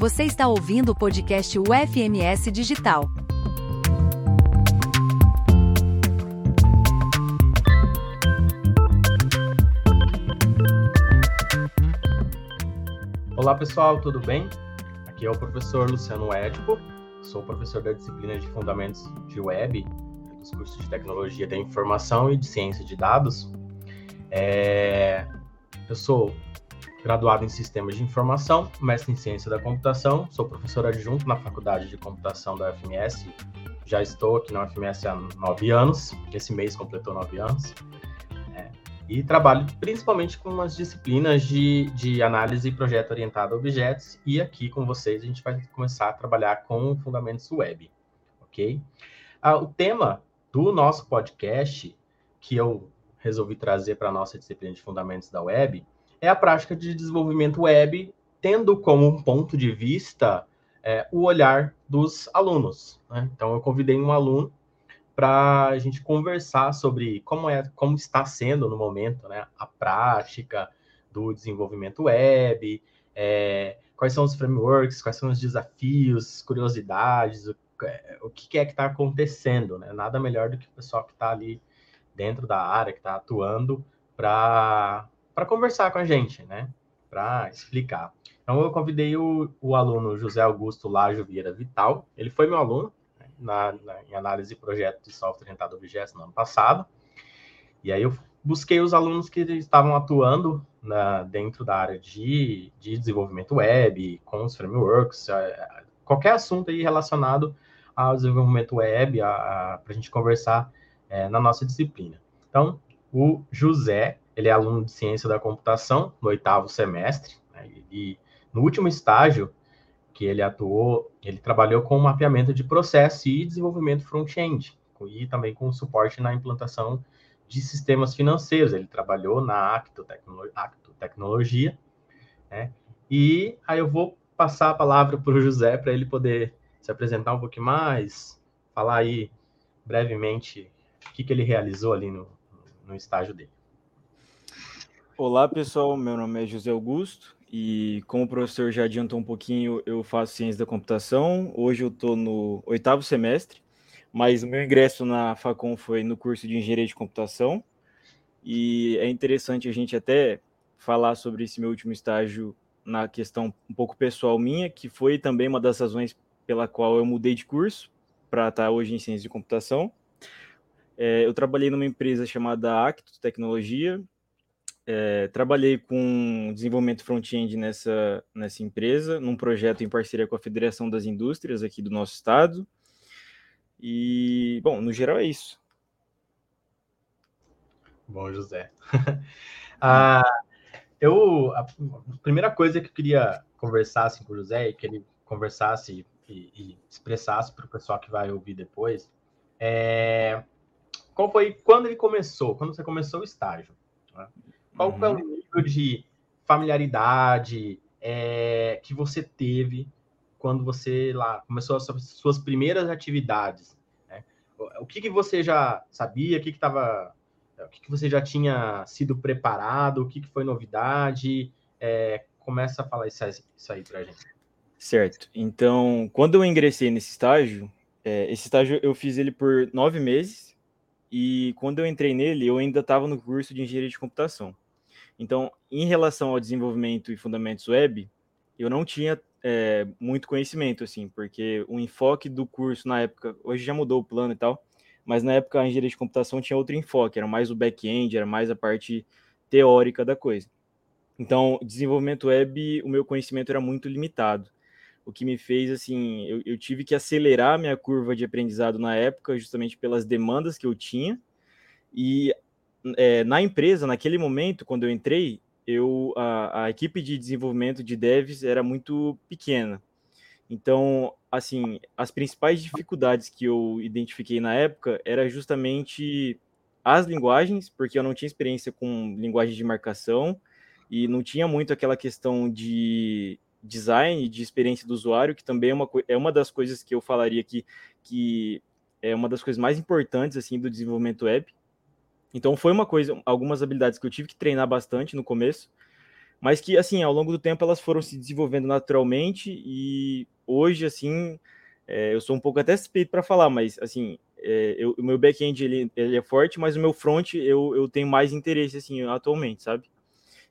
Você está ouvindo o podcast UFMS Digital. Olá pessoal, tudo bem? Aqui é o professor Luciano Édipo, sou professor da disciplina de Fundamentos de Web, dos cursos de Tecnologia da Informação e de Ciência de Dados. É... Eu sou graduado em Sistemas de Informação, mestre em Ciência da Computação, sou professor adjunto na Faculdade de Computação da UFMS, já estou aqui na UFMS há nove anos, esse mês completou nove anos, é, e trabalho principalmente com as disciplinas de, de análise e projeto orientado a objetos, e aqui com vocês a gente vai começar a trabalhar com fundamentos web, ok? Ah, o tema do nosso podcast, que eu resolvi trazer para a nossa disciplina de fundamentos da web, é a prática de desenvolvimento web, tendo como ponto de vista é, o olhar dos alunos. Né? Então, eu convidei um aluno para a gente conversar sobre como é, como está sendo no momento, né, a prática do desenvolvimento web, é, quais são os frameworks, quais são os desafios, curiosidades, o, é, o que é que está acontecendo, né? Nada melhor do que o pessoal que está ali dentro da área, que está atuando, para para conversar com a gente, né? Para explicar. Então, eu convidei o, o, aluno José Augusto Lajo Vieira Vital. Ele foi meu aluno né, na, na, em análise de projeto de software orientado a objetos no ano passado. E aí eu busquei os alunos que estavam atuando na, dentro da área de, de desenvolvimento web, com os frameworks, a, qualquer assunto aí relacionado ao desenvolvimento web, para a gente conversar é, na nossa disciplina. Então, o José ele é aluno de ciência da computação no oitavo semestre, né, e no último estágio que ele atuou, ele trabalhou com mapeamento de processo e desenvolvimento front-end, e também com suporte na implantação de sistemas financeiros. Ele trabalhou na Acto, Tecno Acto Tecnologia, né? E aí eu vou passar a palavra para o José para ele poder se apresentar um pouquinho mais, falar aí brevemente o que, que ele realizou ali no, no estágio dele. Olá, pessoal. Meu nome é José Augusto e, como o professor já adiantou um pouquinho, eu faço ciência da computação. Hoje eu estou no oitavo semestre, mas o meu ingresso na Facom foi no curso de engenharia de computação. E é interessante a gente até falar sobre esse meu último estágio na questão um pouco pessoal minha, que foi também uma das razões pela qual eu mudei de curso para estar hoje em ciência de computação. É, eu trabalhei numa empresa chamada Acto Tecnologia, é, trabalhei com desenvolvimento front-end nessa, nessa empresa, num projeto em parceria com a Federação das Indústrias aqui do nosso estado. E, bom, no geral é isso. Bom, José. ah, eu, a primeira coisa que eu queria conversar assim, com o José e que ele conversasse e, e expressasse para o pessoal que vai ouvir depois é qual foi quando ele começou, quando você começou o estágio. Né? Qual uhum. é o nível de familiaridade é, que você teve quando você lá começou as suas primeiras atividades? Né? O que, que você já sabia? O que estava o que, que você já tinha sido preparado? O que, que foi novidade? É, começa a falar isso, isso aí para gente. Certo. Então, quando eu ingressei nesse estágio, é, esse estágio eu fiz ele por nove meses e quando eu entrei nele, eu ainda estava no curso de engenharia de computação. Então, em relação ao desenvolvimento e fundamentos web, eu não tinha é, muito conhecimento, assim, porque o enfoque do curso na época, hoje já mudou o plano e tal, mas na época a engenharia de computação tinha outro enfoque, era mais o back-end, era mais a parte teórica da coisa. Então, desenvolvimento web, o meu conhecimento era muito limitado, o que me fez, assim, eu, eu tive que acelerar minha curva de aprendizado na época, justamente pelas demandas que eu tinha, e é, na empresa, naquele momento, quando eu entrei, eu, a, a, equipe de desenvolvimento de devs era muito pequena. Então, assim, as principais dificuldades que eu identifiquei na época era justamente as linguagens, porque eu não tinha experiência com linguagem de marcação e não tinha muito aquela questão de design, de experiência do usuário, que também é uma, é uma das coisas que eu falaria que, que é uma das coisas mais importantes assim do desenvolvimento web. Então foi uma coisa, algumas habilidades que eu tive que treinar bastante no começo, mas que, assim, ao longo do tempo elas foram se desenvolvendo naturalmente e hoje, assim, é, eu sou um pouco até suspeito para falar, mas, assim, é, eu, o meu back-end ele, ele, é forte, mas o meu front eu, eu tenho mais interesse, assim, atualmente, sabe?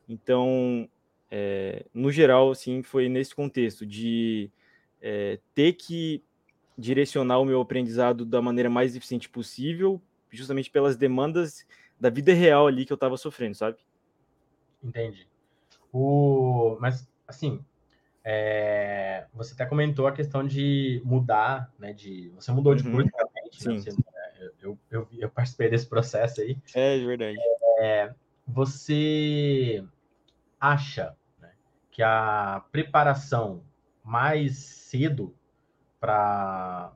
Então, é, no geral, assim, foi nesse contexto de é, ter que direcionar o meu aprendizado da maneira mais eficiente possível, justamente pelas demandas da vida real ali que eu estava sofrendo, sabe? Entendi. O, mas, assim, é, você até comentou a questão de mudar, né? De, você mudou de uhum. curso, realmente, né? Você, é, eu, eu, eu, participei desse processo aí. É, de verdade. É, você acha né, que a preparação mais cedo para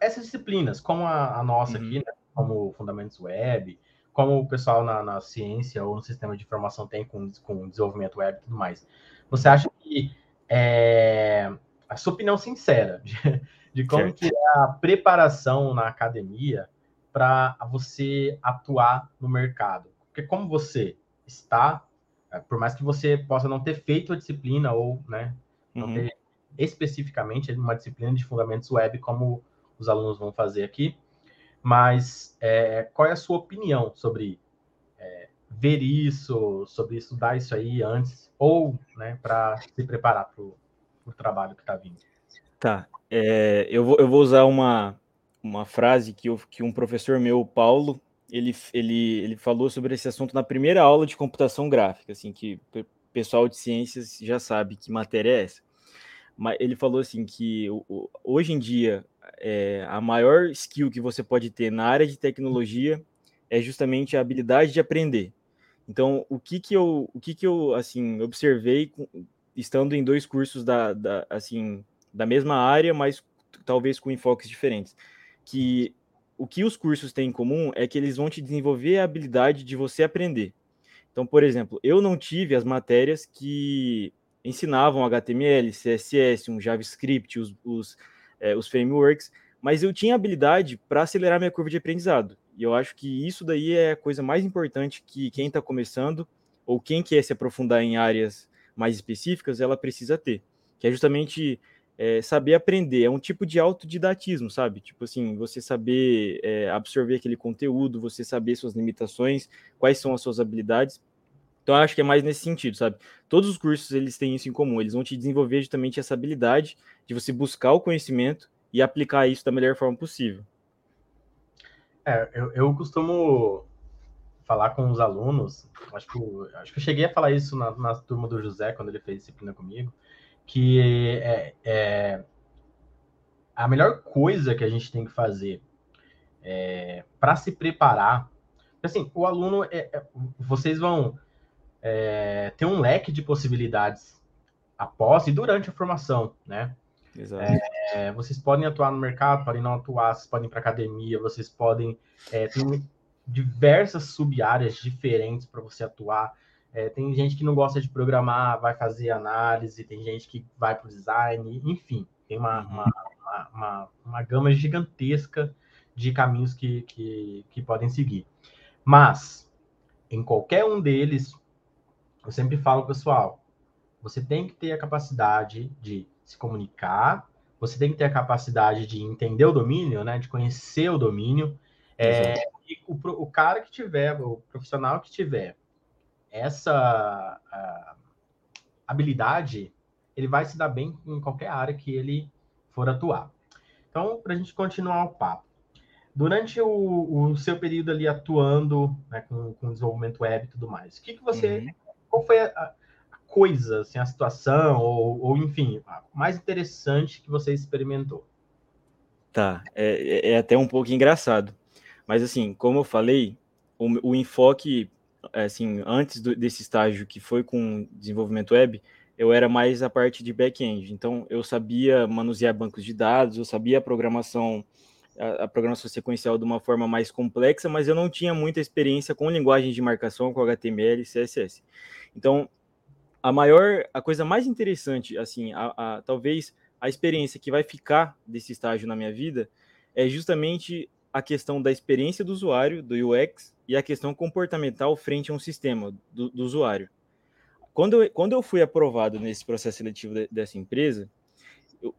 essas disciplinas, como a, a nossa uhum. aqui, né, como Fundamentos Web, como o pessoal na, na, ciência ou no sistema de informação tem com, com desenvolvimento web e tudo mais. Você acha que é, a sua opinião sincera de, de como certo. que é a preparação na academia para você atuar no mercado? Porque como você está, é, por mais que você possa não ter feito a disciplina ou né, não uhum. ter especificamente uma disciplina de fundamentos web como os alunos vão fazer aqui, mas é, qual é a sua opinião sobre é, ver isso, sobre estudar isso aí antes, ou né, para se preparar para o trabalho que está vindo? Tá. É, eu, vou, eu vou usar uma, uma frase que, eu, que um professor meu, Paulo, ele, ele, ele falou sobre esse assunto na primeira aula de computação gráfica, assim, que o pessoal de ciências já sabe que matéria é essa. Mas ele falou assim que hoje em dia é, a maior skill que você pode ter na área de tecnologia é justamente a habilidade de aprender. Então, o que que eu, o que que eu assim observei estando em dois cursos da, da assim da mesma área, mas talvez com enfoques diferentes, que o que os cursos têm em comum é que eles vão te desenvolver a habilidade de você aprender. Então, por exemplo, eu não tive as matérias que ensinavam HTML, CSS, um JavaScript, os, os é, os frameworks, mas eu tinha habilidade para acelerar minha curva de aprendizado. E eu acho que isso daí é a coisa mais importante que quem está começando ou quem quer se aprofundar em áreas mais específicas, ela precisa ter, que é justamente é, saber aprender. É um tipo de autodidatismo, sabe? Tipo assim, você saber é, absorver aquele conteúdo, você saber suas limitações, quais são as suas habilidades. Então, eu acho que é mais nesse sentido, sabe? Todos os cursos, eles têm isso em comum. Eles vão te desenvolver justamente essa habilidade de você buscar o conhecimento e aplicar isso da melhor forma possível. É, eu, eu costumo falar com os alunos, acho que, eu, acho que eu cheguei a falar isso na, na turma do José, quando ele fez disciplina comigo, que é, é a melhor coisa que a gente tem que fazer é, para se preparar. Assim, o aluno, é, é, vocês vão é, ter um leque de possibilidades após e durante a formação, né? É, vocês podem atuar no mercado, podem não atuar, vocês podem ir para academia, vocês podem é, ter diversas sub-áreas diferentes para você atuar. É, tem gente que não gosta de programar, vai fazer análise, tem gente que vai para o design, enfim, tem uma, uhum. uma, uma, uma, uma gama gigantesca de caminhos que, que, que podem seguir. Mas, em qualquer um deles, eu sempre falo, pessoal, você tem que ter a capacidade de se comunicar, você tem que ter a capacidade de entender o domínio, né, de conhecer o domínio. É, e o, o, cara que tiver, o profissional que tiver essa habilidade, ele vai se dar bem em qualquer área que ele for atuar. Então, para a gente continuar o papo. Durante o, o seu período ali atuando né, com, com desenvolvimento web e tudo mais, o que, que você. Uhum. Qual foi a, coisa, assim, a situação, ou, ou enfim, mais interessante que você experimentou? Tá, é, é, é até um pouco engraçado. Mas assim, como eu falei, o, o enfoque, assim, antes do, desse estágio que foi com desenvolvimento web, eu era mais a parte de back-end. Então, eu sabia manusear bancos de dados, eu sabia a programação, a, a, programação sequencial de uma forma mais complexa, mas eu não tinha muita experiência com linguagem de marcação, com HTML e CSS. Então, a maior, a coisa mais interessante, assim, a, a, talvez a experiência que vai ficar desse estágio na minha vida é justamente a questão da experiência do usuário, do UX, e a questão comportamental frente a um sistema do, do usuário. quando, eu, quando eu fui aprovado nesse processo seletivo de, dessa empresa,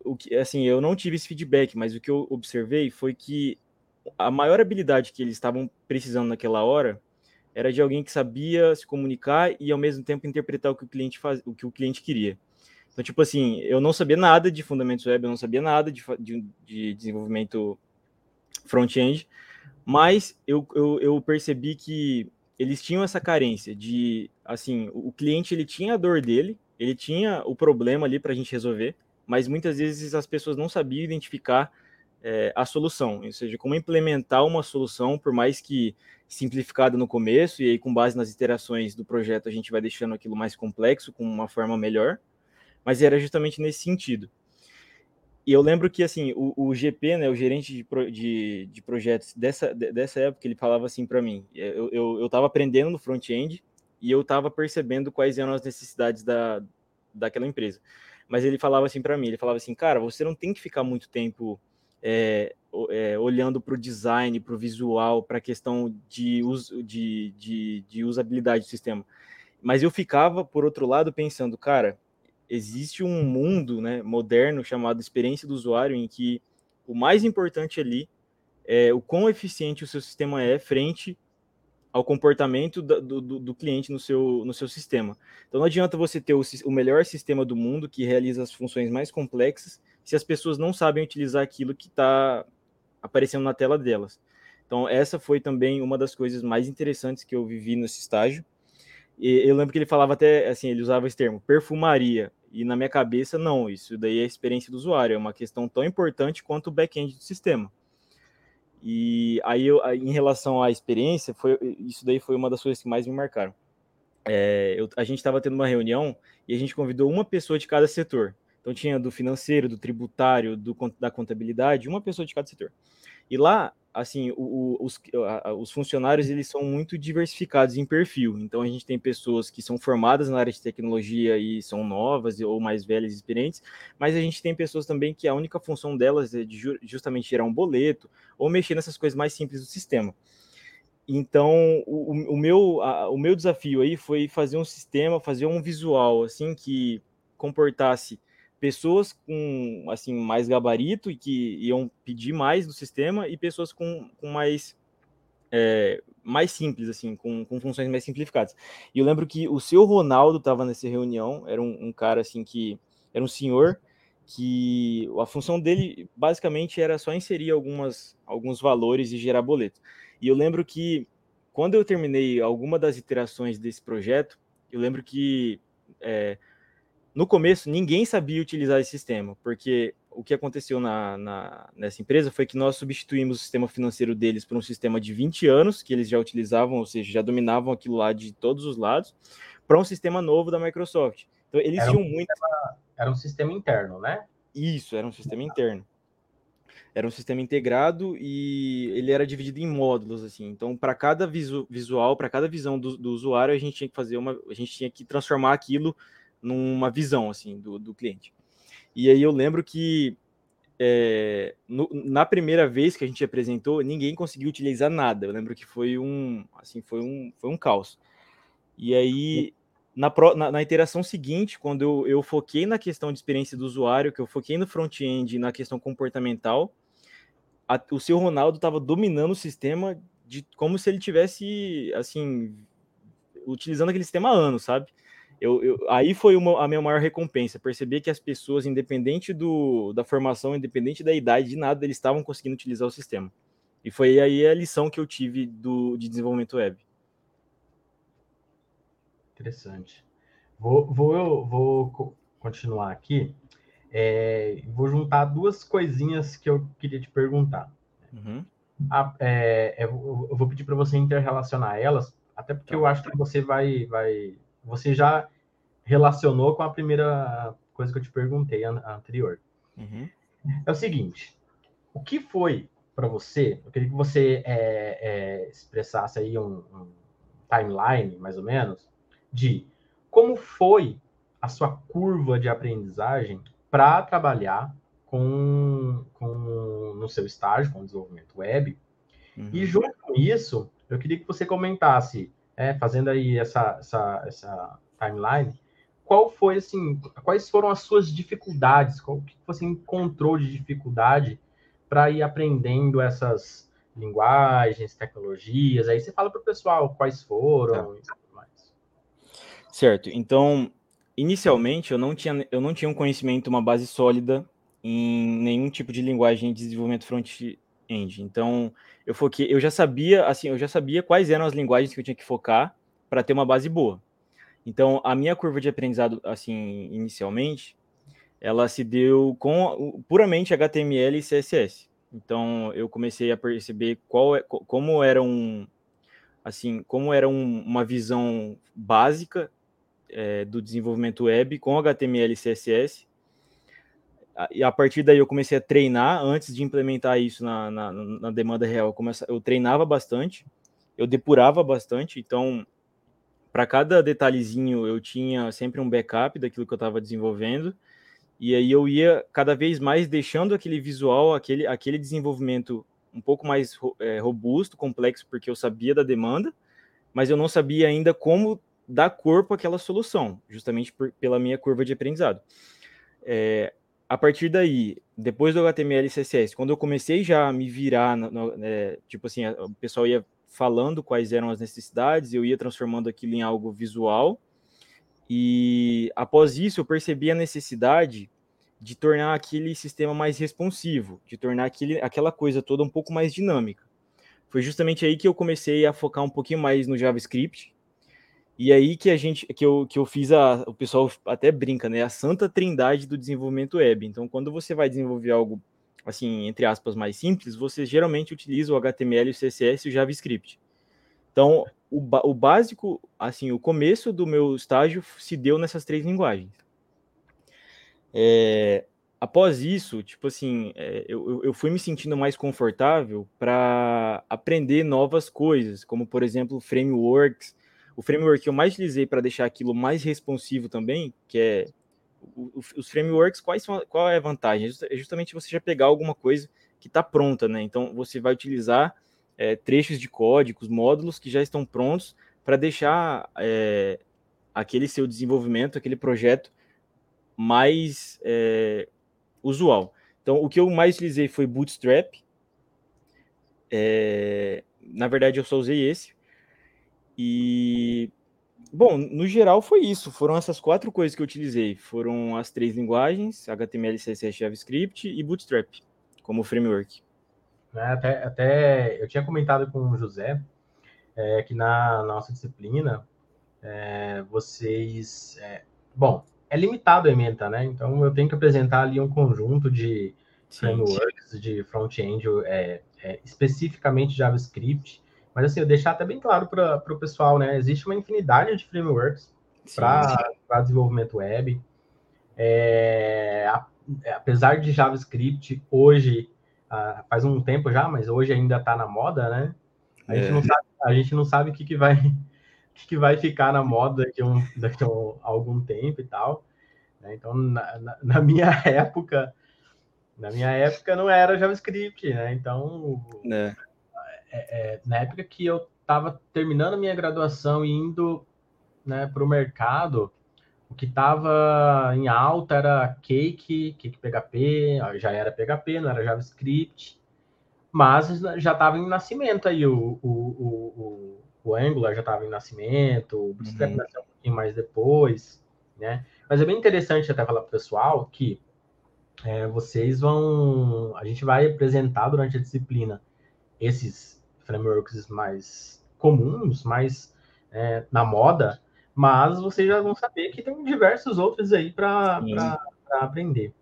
o que assim, eu não tive esse feedback, mas o que eu observei foi que a maior habilidade que eles estavam precisando naquela hora era de alguém que sabia se comunicar e ao mesmo tempo interpretar o que o cliente faz, o que o cliente queria. Então, tipo assim, eu não sabia nada de fundamentos web, eu não sabia nada de, de, de desenvolvimento front-end, mas eu, eu, eu, percebi que eles tinham essa carência de, assim, o cliente ele tinha a dor dele, ele tinha o problema ali para a gente resolver, mas muitas vezes as pessoas não sabiam identificar é, a solução, ou seja, como implementar uma solução, por mais que simplificada no começo, e aí com base nas iterações do projeto a gente vai deixando aquilo mais complexo, com uma forma melhor, mas era justamente nesse sentido. E eu lembro que, assim, o, o GP, né, o gerente de, pro, de, de, projetos dessa, dessa época, ele falava assim para mim, eu, eu, eu tava aprendendo no front-end e eu estava percebendo quais eram as necessidades da, daquela empresa mas ele falava assim para mim, ele falava assim, cara, você não tem que ficar muito tempo é, é, olhando para o design, para o visual, para a questão de, uso, de, de, de usabilidade do sistema. Mas eu ficava, por outro lado, pensando, cara, existe um mundo né, moderno chamado experiência do usuário em que o mais importante ali é o quão eficiente o seu sistema é frente ao comportamento do, do, do, cliente no seu, no seu sistema. Então não adianta você ter o, o, melhor sistema do mundo que realiza as funções mais complexas se as pessoas não sabem utilizar aquilo que está aparecendo na tela delas. Então essa foi também uma das coisas mais interessantes que eu vivi nesse estágio. E eu lembro que ele falava até assim, ele usava esse termo, perfumaria. E na minha cabeça, não, isso daí é a experiência do usuário, é uma questão tão importante quanto o back-end do sistema. E aí, eu, em relação à experiência, foi, isso daí foi uma das coisas que mais me marcaram. É, eu, a gente estava tendo uma reunião e a gente convidou uma pessoa de cada setor. Então tinha do financeiro, do tributário, do, da contabilidade, uma pessoa de cada setor. E lá assim, o, o, os, os funcionários eles são muito diversificados em perfil. Então a gente tem pessoas que são formadas na área de tecnologia e são novas ou mais velhas e experientes, mas a gente tem pessoas também que a única função delas é de justamente gerar um boleto ou mexer nessas coisas mais simples do sistema. Então, o, o, meu, a, o meu desafio aí foi fazer um sistema, fazer um visual assim que comportasse pessoas com assim mais gabarito e que iam pedir mais do sistema e pessoas com, com mais é, mais simples assim com, com funções mais simplificadas. E eu lembro que o seu Ronaldo estava nessa reunião era um, um, cara assim que era um senhor que a função dele basicamente era só inserir algumas alguns valores e gerar boleto. E eu lembro que quando eu terminei alguma das iterações desse projeto eu lembro que é, no começo, ninguém sabia utilizar esse sistema, porque o que aconteceu na, na, nessa empresa foi que nós substituímos o sistema financeiro deles por um sistema de 20 anos, que eles já utilizavam, ou seja, já dominavam aquilo lá de todos os lados, para um sistema novo da Microsoft. Então, eles era tinham um muito. Sistema, era um sistema interno, né? Isso, era um sistema interno. Era um sistema integrado e ele era dividido em módulos, assim. Então, para cada visu, visual, para cada visão do, do usuário, a gente tinha que fazer uma. A gente tinha que transformar aquilo numa visão assim do, do cliente. E aí eu lembro que é, no, na primeira vez que a gente apresentou, ninguém conseguiu utilizar nada. Eu lembro que foi um assim foi um foi um caos. E aí na, na, na interação seguinte, quando eu, eu foquei na questão de experiência do usuário, que eu foquei no front-end na questão comportamental, a, o seu Ronaldo estava dominando o sistema de como se ele tivesse assim utilizando aquele sistema há anos, sabe? Eu, eu, aí foi uma, a minha maior recompensa, perceber que as pessoas, independente do, da formação, independente da idade, de nada, eles estavam conseguindo utilizar o sistema. E foi aí a lição que eu tive do, de desenvolvimento web. Interessante. Vou, vou, vou continuar aqui. É, vou juntar duas coisinhas que eu queria te perguntar. Uhum. A, é, é eu vou pedir para você interrelacionar elas, até porque tá. eu acho que você vai, vai você já relacionou com a primeira coisa que eu te perguntei anterior. Uhum. É o seguinte: o que foi para você? Eu queria que você é, é, expressasse aí um, um, timeline, mais ou menos, de como foi a sua curva de aprendizagem para trabalhar com, com no seu estágio com desenvolvimento web. Uhum. E junto com isso, eu queria que você comentasse é, fazendo aí essa, essa, essa timeline, qual foi, assim, quais foram as suas dificuldades, qual que você encontrou de dificuldade para ir aprendendo essas linguagens, tecnologias, aí você fala para o pessoal quais foram tá. e tudo mais. Certo, então, inicialmente eu não tinha, eu não tinha um conhecimento, uma base sólida em nenhum tipo de linguagem de desenvolvimento front-end. Então, eu foquei, eu já sabia, assim, eu já sabia quais eram as linguagens que eu tinha que focar para ter uma base boa. Então, a minha curva de aprendizado, assim, inicialmente, ela se deu com puramente HTML e CSS. Então, eu comecei a perceber qual é, como era um, assim, como era um, uma visão básica é, do desenvolvimento web com HTML e CSS e a partir daí eu comecei a treinar antes de implementar isso na, na, na demanda real. Eu, eu treinava bastante, eu depurava bastante, então para cada detalhezinho eu tinha sempre um backup daquilo que eu estava desenvolvendo, e aí eu ia cada vez mais deixando aquele visual, aquele, aquele desenvolvimento um pouco mais é, robusto, complexo, porque eu sabia da demanda, mas eu não sabia ainda como dar corpo àquela solução, justamente por, pela minha curva de aprendizado. É, a partir daí, depois do HTML e CSS, quando eu comecei já a me virar, no, no, é, tipo assim, o pessoal ia falando quais eram as necessidades, eu ia transformando aquilo em algo visual, e após isso eu percebi a necessidade de tornar aquele sistema mais responsivo, de tornar aquele, aquela coisa toda um pouco mais dinâmica. Foi justamente aí que eu comecei a focar um pouquinho mais no JavaScript, e aí que a gente, que eu, que eu fiz a, o pessoal até brinca, né? A santa trindade do desenvolvimento web. Então, quando você vai desenvolver algo, assim, entre aspas, mais simples, você geralmente utiliza o HTML, o CSS e o JavaScript. Então, o, o básico, assim, o começo do meu estágio se deu nessas três linguagens. É, após isso, tipo assim, é, eu, eu fui me sentindo mais confortável para aprender novas coisas, como, por exemplo, frameworks, o framework que eu mais utilizei para deixar aquilo mais responsivo também, que é o, os frameworks, quais são, qual é a vantagem? É justamente você já pegar alguma coisa que está pronta, né? Então você vai utilizar é, trechos de códigos, módulos que já estão prontos para deixar é, aquele seu desenvolvimento, aquele projeto mais é, usual. Então, o que eu mais utilizei foi Bootstrap. É, na verdade, eu só usei esse. E bom, no geral foi isso. Foram essas quatro coisas que eu utilizei. Foram as três linguagens: HTML, CSS, JavaScript e Bootstrap como framework. É, até, até eu tinha comentado com o José é, que na, nossa disciplina é, vocês, é, bom, é limitado a ementa, né? Então eu tenho que apresentar ali um conjunto de sim, frameworks sim. de front-end, é, é, especificamente JavaScript mas assim, eu deixar até bem claro para o pessoal, né? Existe uma infinidade de frameworks para desenvolvimento web. É, apesar de JavaScript hoje, uh, faz um tempo já, mas hoje ainda está na moda, né? A, é. gente não sabe, a gente não sabe o que, que vai que, que vai ficar na moda daqui a, um, daqui a algum tempo e tal. Né? Então, na, na, na, minha época, na minha época não era JavaScript, né? Então, é. É, é, na época que eu estava terminando a minha graduação e indo né, para o mercado, o que estava em alta era Cake, Cake PHP, já era PHP, não era JavaScript, mas já estava em nascimento aí, o, o, o, o Angular já estava em nascimento, o Bootstrap uhum. nasceu um pouquinho mais depois, né? Mas é bem interessante até falar para o pessoal que é, vocês vão... A gente vai apresentar durante a disciplina esses frameworks mais comuns, mais é, na moda, mas vocês já vão saber que tem diversos outros aí para aprender.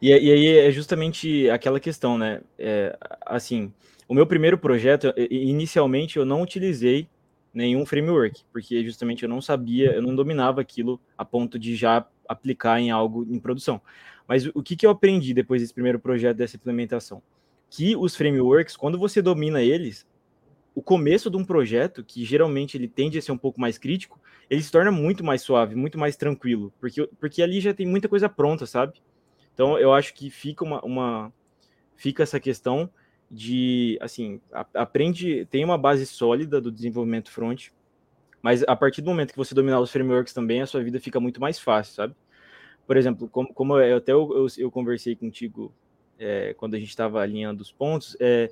E, e, aí é justamente aquela questão, né? É, assim, o meu primeiro projeto, inicialmente eu não utilizei nenhum framework, porque justamente eu não sabia, eu não dominava aquilo a ponto de já aplicar em algo em produção. Mas o que, que eu aprendi depois desse primeiro projeto, dessa implementação? Que os frameworks, quando você domina eles, o começo de um projeto, que geralmente ele tende a ser um pouco mais crítico, ele se torna muito mais suave, muito mais tranquilo, porque, porque ali já tem muita coisa pronta, sabe? Então eu acho que fica uma, uma fica essa questão de assim, aprende, tem uma base sólida do desenvolvimento front, Mas a partir do momento que você dominar os frameworks também, a sua vida fica muito mais fácil, sabe? Por exemplo, como, como eu, até eu, eu, eu conversei contigo é, quando a gente estava alinhando os pontos, é,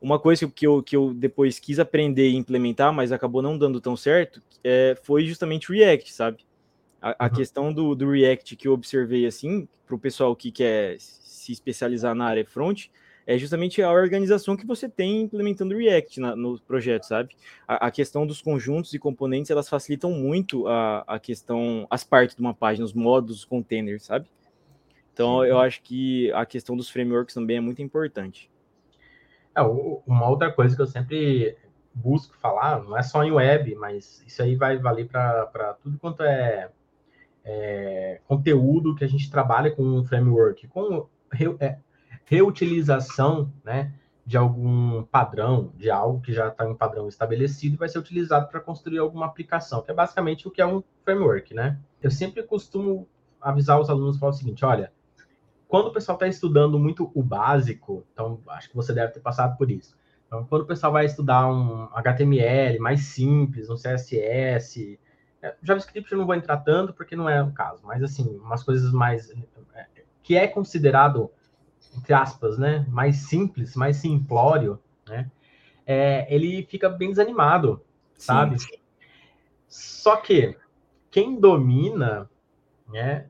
uma coisa que eu, que eu depois quis aprender e implementar, mas acabou não dando tão certo, é, foi justamente o React, sabe? A, a uhum. questão do, do React que eu observei assim, para o pessoal que quer se especializar na área front, é justamente a organização que você tem implementando o React na, no projeto, sabe? A, a, questão dos conjuntos e componentes, elas facilitam muito a, a questão, as partes de uma página, os modos, os containers, sabe? Então, eu acho que a questão dos frameworks também é muito importante. É, uma outra coisa que eu sempre busco falar, não é só em web, mas isso aí vai valer para tudo quanto é, é, conteúdo que a gente trabalha com um framework, com re, é, reutilização né, de algum padrão, de algo que já está em padrão estabelecido e vai ser utilizado para construir alguma aplicação, que é basicamente o que é um framework, né? Eu sempre costumo avisar os alunos falar o seguinte, olha, quando o pessoal está estudando muito o básico, então acho que você deve ter passado por isso. Então, quando o pessoal vai estudar um HTML mais simples, um CSS, é, JavaScript eu não vou entrar tanto porque não é o caso, mas assim, umas coisas mais é, que é considerado entre aspas, né, mais simples, mais simplório, né, é, ele fica bem desanimado, sabe? Sim. Só que quem domina, né,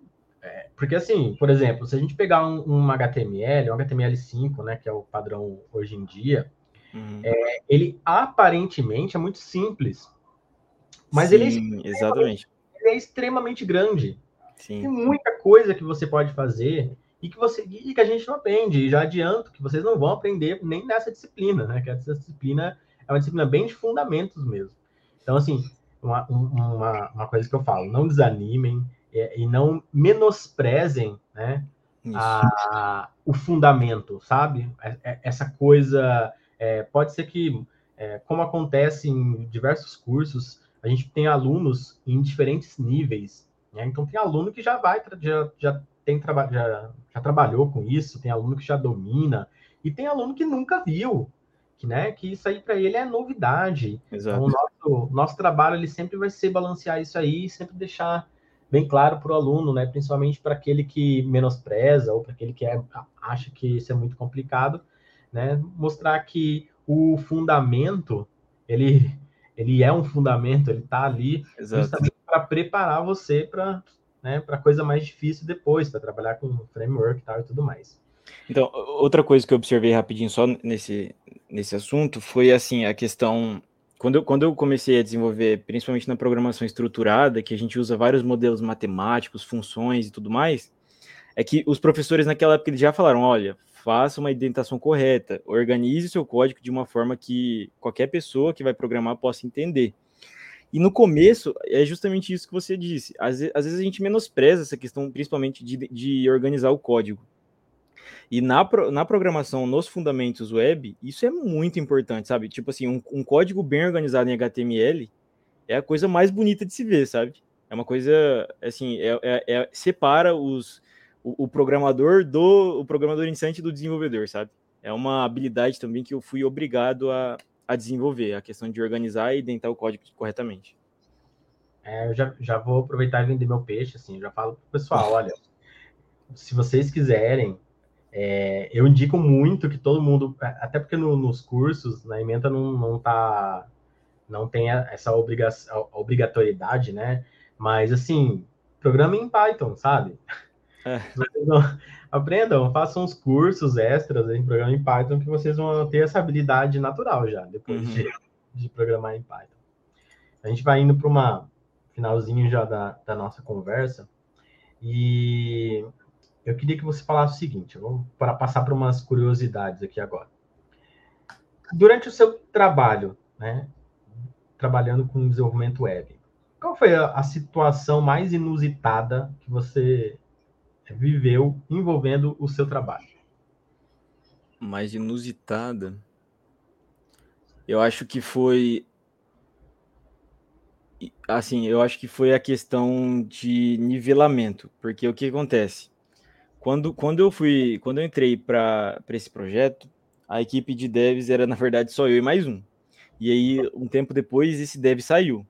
porque assim, por exemplo, se a gente pegar um, um, HTML, um HTML5, né, que é o padrão hoje em dia, uhum. é, ele aparentemente é muito simples, mas Sim, ele, é exatamente. ele é extremamente grande. Sim. Tem muita coisa que você pode fazer e que você e que a gente não aprende. E já adianto que vocês não vão aprender nem nessa disciplina, né? Que essa disciplina é uma disciplina bem de fundamentos mesmo. Então, assim, uma, uma, uma coisa que eu falo, não desanimem, e não menosprezem né, a, o fundamento, sabe? É, é, essa coisa. É, pode ser que, é, como acontece em diversos cursos, a gente tem alunos em diferentes níveis. Né? Então, tem aluno que já vai, já, já, tem, já, já trabalhou com isso, tem aluno que já domina, e tem aluno que nunca viu, que, né, que isso aí para ele é novidade. Exato. Então, o nosso, nosso trabalho ele sempre vai ser balancear isso aí, sempre deixar bem claro para o aluno, né? Principalmente para aquele que menospreza ou para aquele que é, acha que isso é muito complicado, né? Mostrar que o fundamento ele ele é um fundamento, ele está ali Exato. justamente para preparar você para né, para coisa mais difícil depois, para trabalhar com framework tal, e tudo mais. Então, outra coisa que eu observei rapidinho só nesse, nesse assunto foi assim a questão quando eu, quando eu comecei a desenvolver, principalmente na programação estruturada, que a gente usa vários modelos matemáticos, funções e tudo mais, é que os professores naquela época eles já falaram: olha, faça uma indentação correta, organize seu código de uma forma que qualquer pessoa que vai programar possa entender. E no começo, é justamente isso que você disse. Às, às vezes a gente menospreza essa questão, principalmente de, de organizar o código. E na, na programação, nos fundamentos web, isso é muito importante, sabe? Tipo assim, um, um código bem organizado em HTML é a coisa mais bonita de se ver, sabe? É uma coisa, assim, é, é, é separa os, o, o, programador do o programador iniciante do desenvolvedor, sabe? É uma habilidade também que eu fui obrigado a, a desenvolver, a questão de organizar e identar o código corretamente. É, eu já, já vou aproveitar e vender meu peixe, assim, já falo pro pessoal, olha, se vocês quiserem é, eu indico muito que todo mundo, até porque no, nos cursos, na emenda não, não tá, não tem essa obriga, obrigatoriedade, né? Mas assim, programa em Python, sabe? É. aprendam, façam uns cursos extras em programa em Python que vocês vão ter essa habilidade natural já, depois uhum. de, de, programar em Python. A gente vai indo para uma finalzinho já da, da nossa conversa. E eu queria que você falasse o seguinte, vamos para passar para umas curiosidades aqui agora. Durante o seu trabalho, né, trabalhando com desenvolvimento web, qual foi a, a situação mais inusitada que você viveu envolvendo o seu trabalho? Mais inusitada? Eu acho que foi assim, eu acho que foi a questão de nivelamento, porque o que acontece? Quando, quando eu fui, quando eu entrei para esse projeto, a equipe de devs era, na verdade, só eu e mais um. E aí, um tempo depois, esse dev saiu.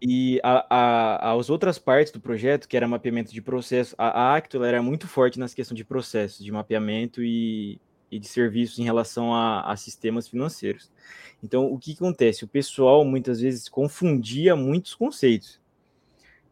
E a, a, as outras partes do projeto, que era mapeamento de processo, a, a Acto era muito forte nas questões de processos, de mapeamento e, e de serviços em relação a, a, sistemas financeiros. Então, o que acontece? O pessoal muitas vezes confundia muitos conceitos.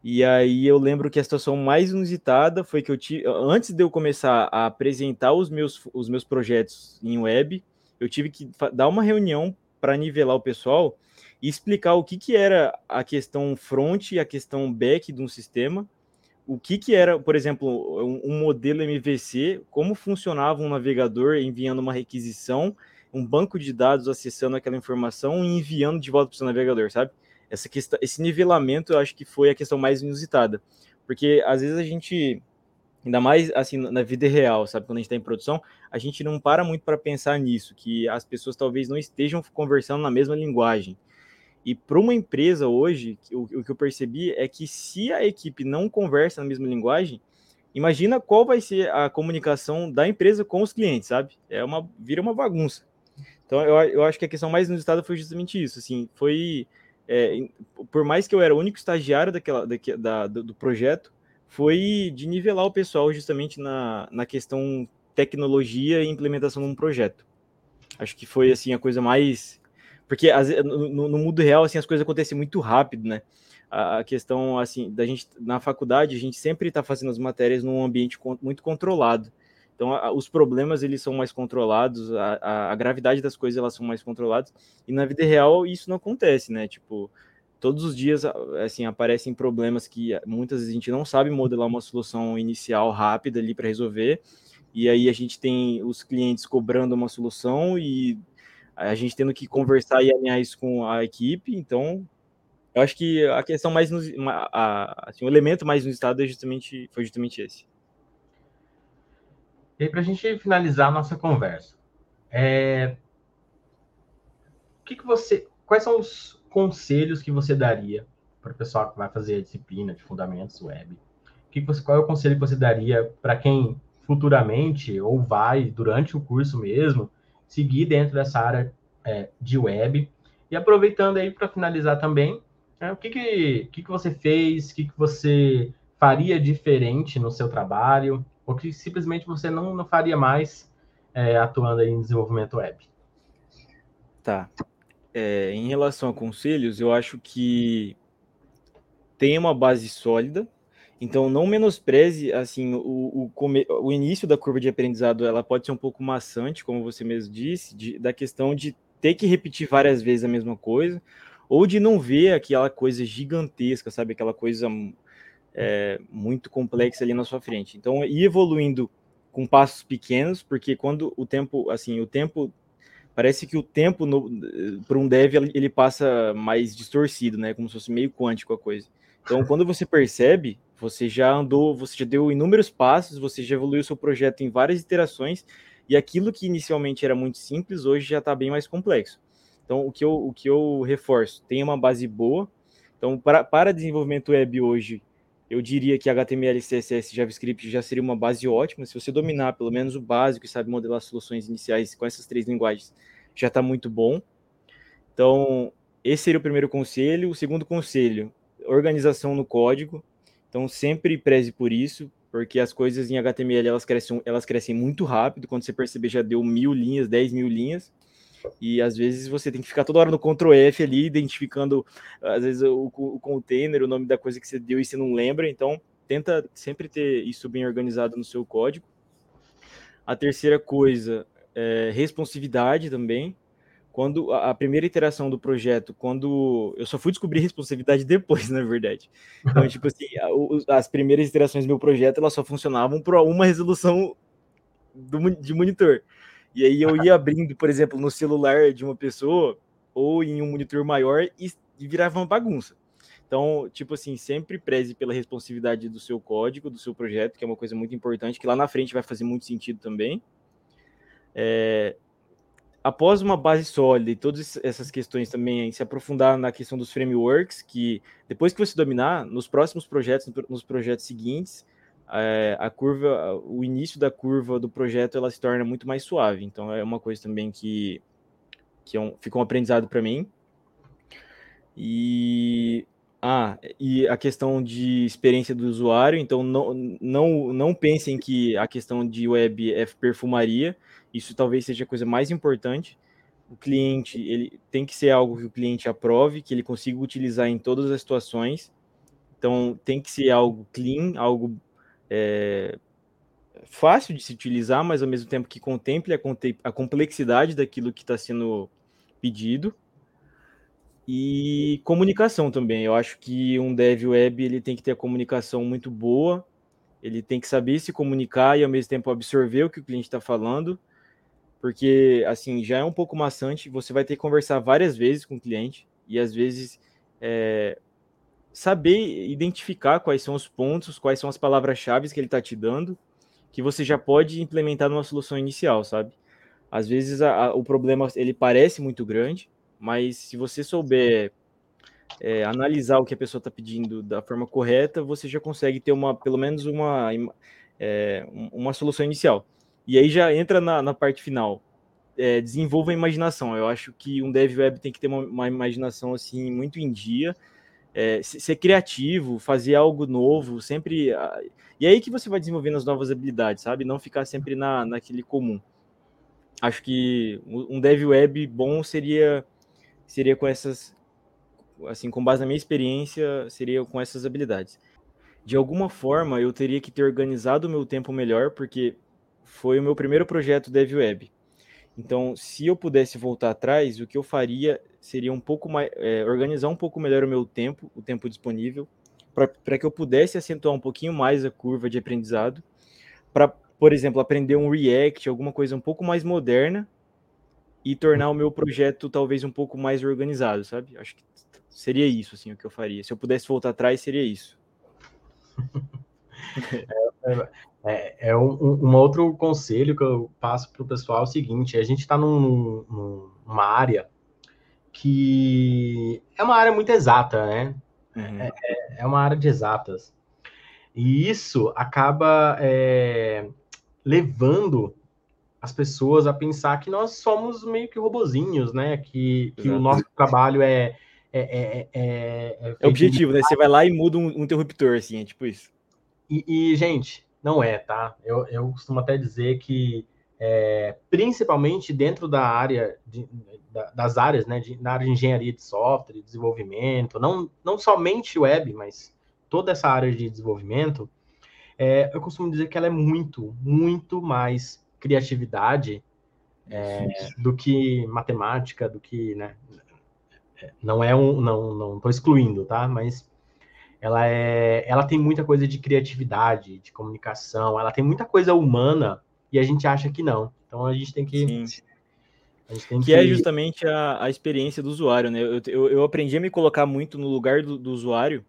E aí eu lembro que a situação mais inusitada foi que eu tive, antes de eu começar a apresentar os meus, os meus projetos em web, eu tive que dar uma reunião para nivelar o pessoal e explicar o que, que era a questão front e a questão back de um sistema, o que, que era, por exemplo, um, modelo MVC, como funcionava um navegador enviando uma requisição, um banco de dados acessando aquela informação e enviando de volta para o seu navegador, sabe? Essa questão, esse nivelamento eu acho que foi a questão mais inusitada, porque às vezes a gente, ainda mais assim na vida real, sabe, quando a gente está em produção, a gente não para muito para pensar nisso, que as pessoas talvez não estejam conversando na mesma linguagem. E para uma empresa hoje, o, o que eu percebi é que se a equipe não conversa na mesma linguagem, imagina qual vai ser a comunicação da empresa com os clientes, sabe? É uma vira uma bagunça. Então eu, eu acho que a questão mais inusitada foi justamente isso, assim, foi é, por mais que eu era o único estagiário daquela, da, do, projeto, foi de nivelar o pessoal justamente na, na questão tecnologia e implementação de um projeto. Acho que foi assim a coisa mais porque as, no, no, mundo real assim as coisas acontecem muito rápido, né? A questão assim da gente na faculdade a gente sempre está fazendo as matérias num ambiente muito controlado. Então, a, os problemas eles são mais controlados, a, a, gravidade das coisas elas são mais controladas. E na vida real isso não acontece, né? Tipo, todos os dias assim aparecem problemas que muitas vezes a gente não sabe modelar uma solução inicial rápida ali para resolver. E aí a gente tem os clientes cobrando uma solução e a gente tendo que conversar e alinhar isso com a equipe. Então, eu acho que a questão mais a, assim, o elemento mais inusitado é justamente foi justamente esse. E para a gente finalizar a nossa conversa, é... o que, que você, quais são os conselhos que você daria para o pessoal que vai fazer a disciplina de fundamentos web? O que, que você, qual é o conselho que você daria para quem futuramente ou vai durante o curso mesmo seguir dentro dessa área é, de web? E aproveitando aí para finalizar também, é, o que, que, que, que você fez, o que, que você faria diferente no seu trabalho? Ou que simplesmente você não, não faria mais é, atuando em desenvolvimento web? Tá. É, em relação a conselhos, eu acho que tem uma base sólida, então não menospreze assim o, o, o, início da curva de aprendizado, ela pode ser um pouco maçante, como você mesmo disse, de, da questão de ter que repetir várias vezes a mesma coisa, ou de não ver aquela coisa gigantesca, sabe, aquela coisa é, muito complexa ali na sua frente. Então, ir evoluindo com passos pequenos, porque quando o tempo, assim, o tempo parece que o tempo para um dev ele passa mais distorcido, né? Como se fosse meio quântico a coisa. Então, quando você percebe, você já andou, você já deu inúmeros passos, você já evoluiu seu projeto em várias iterações, e aquilo que inicialmente era muito simples, hoje já está bem mais complexo. Então, o que eu, o que eu reforço, tem uma base boa. Então, para, para desenvolvimento web hoje, eu diria que HTML, CSS JavaScript já seria uma base ótima. Se você dominar pelo menos o básico e sabe modelar soluções iniciais com essas três linguagens, já está muito bom. Então, esse seria o primeiro conselho. O segundo conselho, organização no código. Então, sempre preze por isso, porque as coisas em HTML elas crescem, elas crescem muito rápido. Quando você perceber, já deu mil linhas, dez mil linhas. E às vezes você tem que ficar toda hora no Ctrl F ali, identificando, às vezes, o, o container, o nome da coisa que você deu e você não lembra. Então, tenta sempre ter isso bem organizado no seu código. A terceira coisa é responsividade também. Quando a, primeira iteração do projeto, quando eu só fui descobrir responsividade depois, na verdade. Então, tipo assim, as primeiras iterações do meu projeto, elas só funcionavam para uma resolução do, de monitor. E aí eu ia abrindo, por exemplo, no celular de uma pessoa ou em um monitor maior e, e virava uma bagunça. Então, tipo assim, sempre preze pela responsividade do seu código, do seu projeto, que é uma coisa muito importante, que lá na frente vai fazer muito sentido também. É, após uma base sólida e todas essas questões também, se aprofundar na questão dos frameworks, que depois que você dominar, nos próximos projetos, nos projetos seguintes, é, a curva, o início da curva do projeto ela se torna muito mais suave. Então é uma coisa também que, que é um, fica um aprendizado para mim. E Ah, e a questão de experiência do usuário, então não, não, não pensem que a questão de web é perfumaria, isso talvez seja a coisa mais importante. O cliente, ele tem que ser algo que o cliente aprove, que ele consiga utilizar em todas as situações. Então, tem que ser algo clean, algo é, fácil de se utilizar, mas ao mesmo tempo que contemple a, complexidade daquilo que está sendo pedido e comunicação também. Eu acho que um dev web ele tem que ter a comunicação muito boa, ele tem que saber se comunicar e ao mesmo tempo absorver o que o cliente está falando, porque assim já é um pouco maçante. Você vai ter que conversar várias vezes com o cliente e às vezes é, saber identificar quais são os pontos, quais são as palavras-chave que ele está te dando, que você já pode implementar numa solução inicial, sabe? Às vezes a, a, o problema ele parece muito grande, mas se você souber é, analisar o que a pessoa está pedindo da forma correta, você já consegue ter uma, pelo menos uma, é, uma solução inicial. E aí já entra na, na parte final. É, desenvolva a imaginação. Eu acho que um dev web tem que ter uma, uma imaginação assim muito em dia, é, ser criativo, fazer algo novo, sempre. E aí que você vai desenvolvendo as novas habilidades, sabe? Não ficar sempre na, naquele comum. Acho que um dev web bom seria seria com essas, assim, com base na minha experiência, seria com essas habilidades. De alguma forma, eu teria que ter organizado o meu tempo melhor, porque foi o meu primeiro projeto Dev Web. Então, se eu pudesse voltar atrás, o que eu faria seria um pouco mais, é, organizar um pouco melhor o meu tempo, o tempo disponível, para que eu pudesse acentuar um pouquinho mais a curva de aprendizado, para, por exemplo, aprender um React, alguma coisa um pouco mais moderna, e tornar o meu projeto talvez um pouco mais organizado, sabe? Acho que seria isso, assim, o que eu faria. Se eu pudesse voltar atrás, seria isso. é, é, é um, um, outro conselho que eu passo para o pessoal é o seguinte: a gente está num, num, numa área que é uma área muito exata, né? Uhum. É, é, é uma área de exatas. E isso acaba é, levando as pessoas a pensar que nós somos meio que robozinhos, né? Que, que o nosso trabalho é. É, é, é, é objetivo, de... né? Você vai lá e muda um, um interruptor, assim, é tipo isso. E, e, gente, não é, tá? Eu, eu costumo até dizer que, é, principalmente dentro da área, de, da, das áreas, né? De, na área de engenharia de software, desenvolvimento, não, não somente web, mas toda essa área de desenvolvimento, é, eu costumo dizer que ela é muito, muito mais criatividade é, do que matemática, do que, né? Não é um, não, não estou excluindo, tá? Mas ela é, ela tem muita coisa de criatividade, de comunicação, ela tem muita coisa humana e a gente acha que não. Então a gente tem que Sim. Que, que, é justamente a, a experiência do usuário, né? Eu, eu, eu, aprendi a me colocar muito no lugar do, do usuário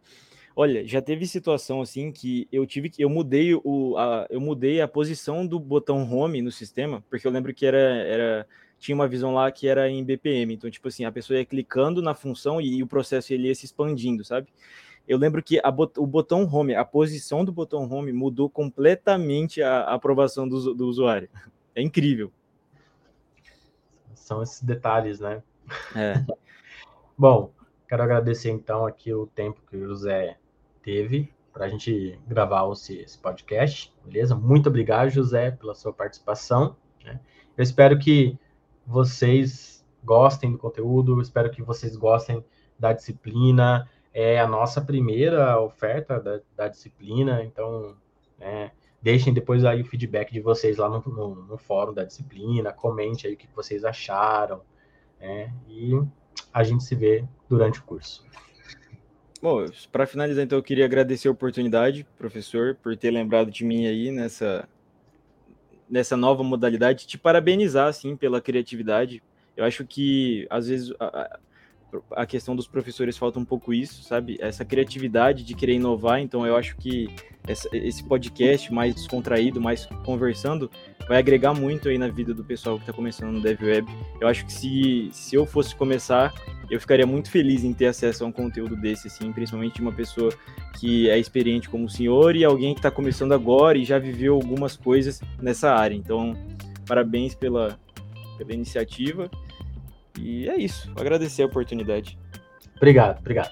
Olha, já teve situação assim que eu tive que eu mudei o a, eu mudei a posição do botão home no sistema, porque eu lembro que era era tinha uma visão lá que era em BPM, então tipo assim, a pessoa ia clicando na função e, e o processo ele ia se expandindo, sabe? Eu lembro que a, o botão home, a posição do botão home mudou completamente a, a aprovação do, do usuário. É incrível. São esses detalhes, né? É. Bom, quero agradecer então aqui o tempo que o José teve para a gente gravar esse, esse, podcast, beleza? Muito obrigado, José, pela sua participação. Né? Eu espero que vocês gostem do conteúdo, espero que vocês gostem da disciplina. É a nossa primeira oferta da, da disciplina, então né, deixem depois aí o feedback de vocês lá no, no, no fórum da disciplina, comente aí o que vocês acharam, né? E a gente se vê durante o curso. Bom, para finalizar, então, eu queria agradecer a oportunidade, professor, por ter lembrado de mim aí nessa, nessa nova modalidade, te parabenizar, assim, pela criatividade. Eu acho que, às vezes, a questão dos professores falta um pouco isso, sabe? Essa criatividade de querer inovar. Então, eu acho que essa, esse podcast mais descontraído, mais conversando, vai agregar muito aí na vida do pessoal que está começando no Dev Web. Eu acho que se, se eu fosse começar, eu ficaria muito feliz em ter acesso a um conteúdo desse, assim, principalmente de uma pessoa que é experiente como o senhor e alguém que está começando agora e já viveu algumas coisas nessa área. Então, parabéns pela, pela iniciativa. E é isso. Agradecer a oportunidade. Obrigado, obrigado.